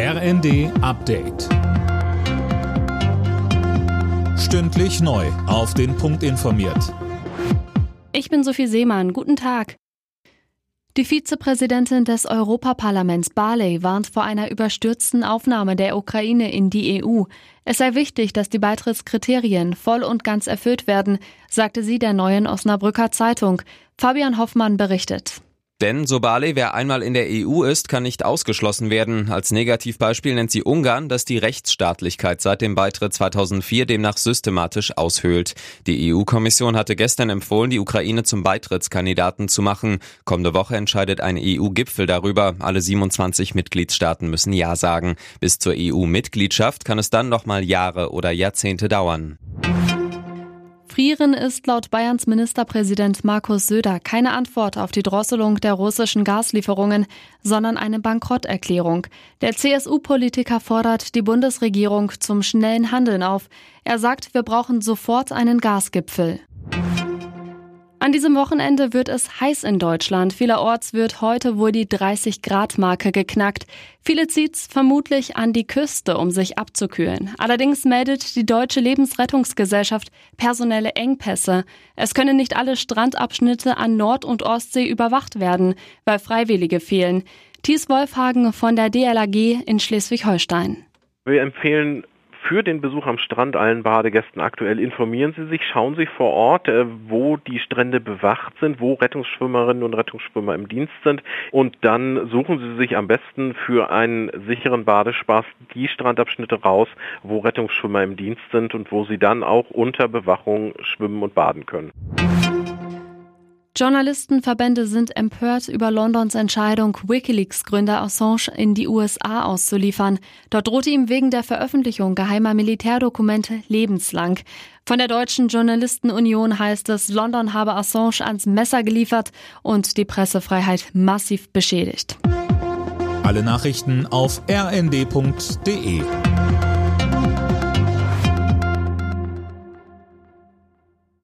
RND Update. Stündlich neu. Auf den Punkt informiert. Ich bin Sophie Seemann. Guten Tag. Die Vizepräsidentin des Europaparlaments Barley warnt vor einer überstürzten Aufnahme der Ukraine in die EU. Es sei wichtig, dass die Beitrittskriterien voll und ganz erfüllt werden, sagte sie der neuen Osnabrücker Zeitung. Fabian Hoffmann berichtet. Denn Sobale, wer einmal in der EU ist, kann nicht ausgeschlossen werden. Als Negativbeispiel nennt sie Ungarn, das die Rechtsstaatlichkeit seit dem Beitritt 2004 demnach systematisch aushöhlt. Die EU-Kommission hatte gestern empfohlen, die Ukraine zum Beitrittskandidaten zu machen. Kommende Woche entscheidet ein EU-Gipfel darüber. Alle 27 Mitgliedstaaten müssen Ja sagen. Bis zur EU-Mitgliedschaft kann es dann nochmal Jahre oder Jahrzehnte dauern. Frieren ist laut Bayerns Ministerpräsident Markus Söder keine Antwort auf die Drosselung der russischen Gaslieferungen, sondern eine Bankrotterklärung. Der CSU-Politiker fordert die Bundesregierung zum schnellen Handeln auf. Er sagt, wir brauchen sofort einen Gasgipfel. An diesem Wochenende wird es heiß in Deutschland. Vielerorts wird heute wohl die 30-Grad-Marke geknackt. Viele zieht's vermutlich an die Küste, um sich abzukühlen. Allerdings meldet die Deutsche Lebensrettungsgesellschaft personelle Engpässe. Es können nicht alle Strandabschnitte an Nord- und Ostsee überwacht werden, weil Freiwillige fehlen. Thies Wolfhagen von der DLAG in Schleswig-Holstein. Wir empfehlen für den Besuch am Strand allen Badegästen aktuell. Informieren Sie sich, schauen Sie vor Ort, äh, wo die Strände bewacht sind, wo Rettungsschwimmerinnen und Rettungsschwimmer im Dienst sind und dann suchen Sie sich am besten für einen sicheren Badespaß die Strandabschnitte raus, wo Rettungsschwimmer im Dienst sind und wo Sie dann auch unter Bewachung schwimmen und baden können. Journalistenverbände sind empört über Londons Entscheidung, Wikileaks-Gründer Assange in die USA auszuliefern. Dort drohte ihm wegen der Veröffentlichung geheimer Militärdokumente lebenslang. Von der Deutschen Journalistenunion heißt es, London habe Assange ans Messer geliefert und die Pressefreiheit massiv beschädigt. Alle Nachrichten auf rnd.de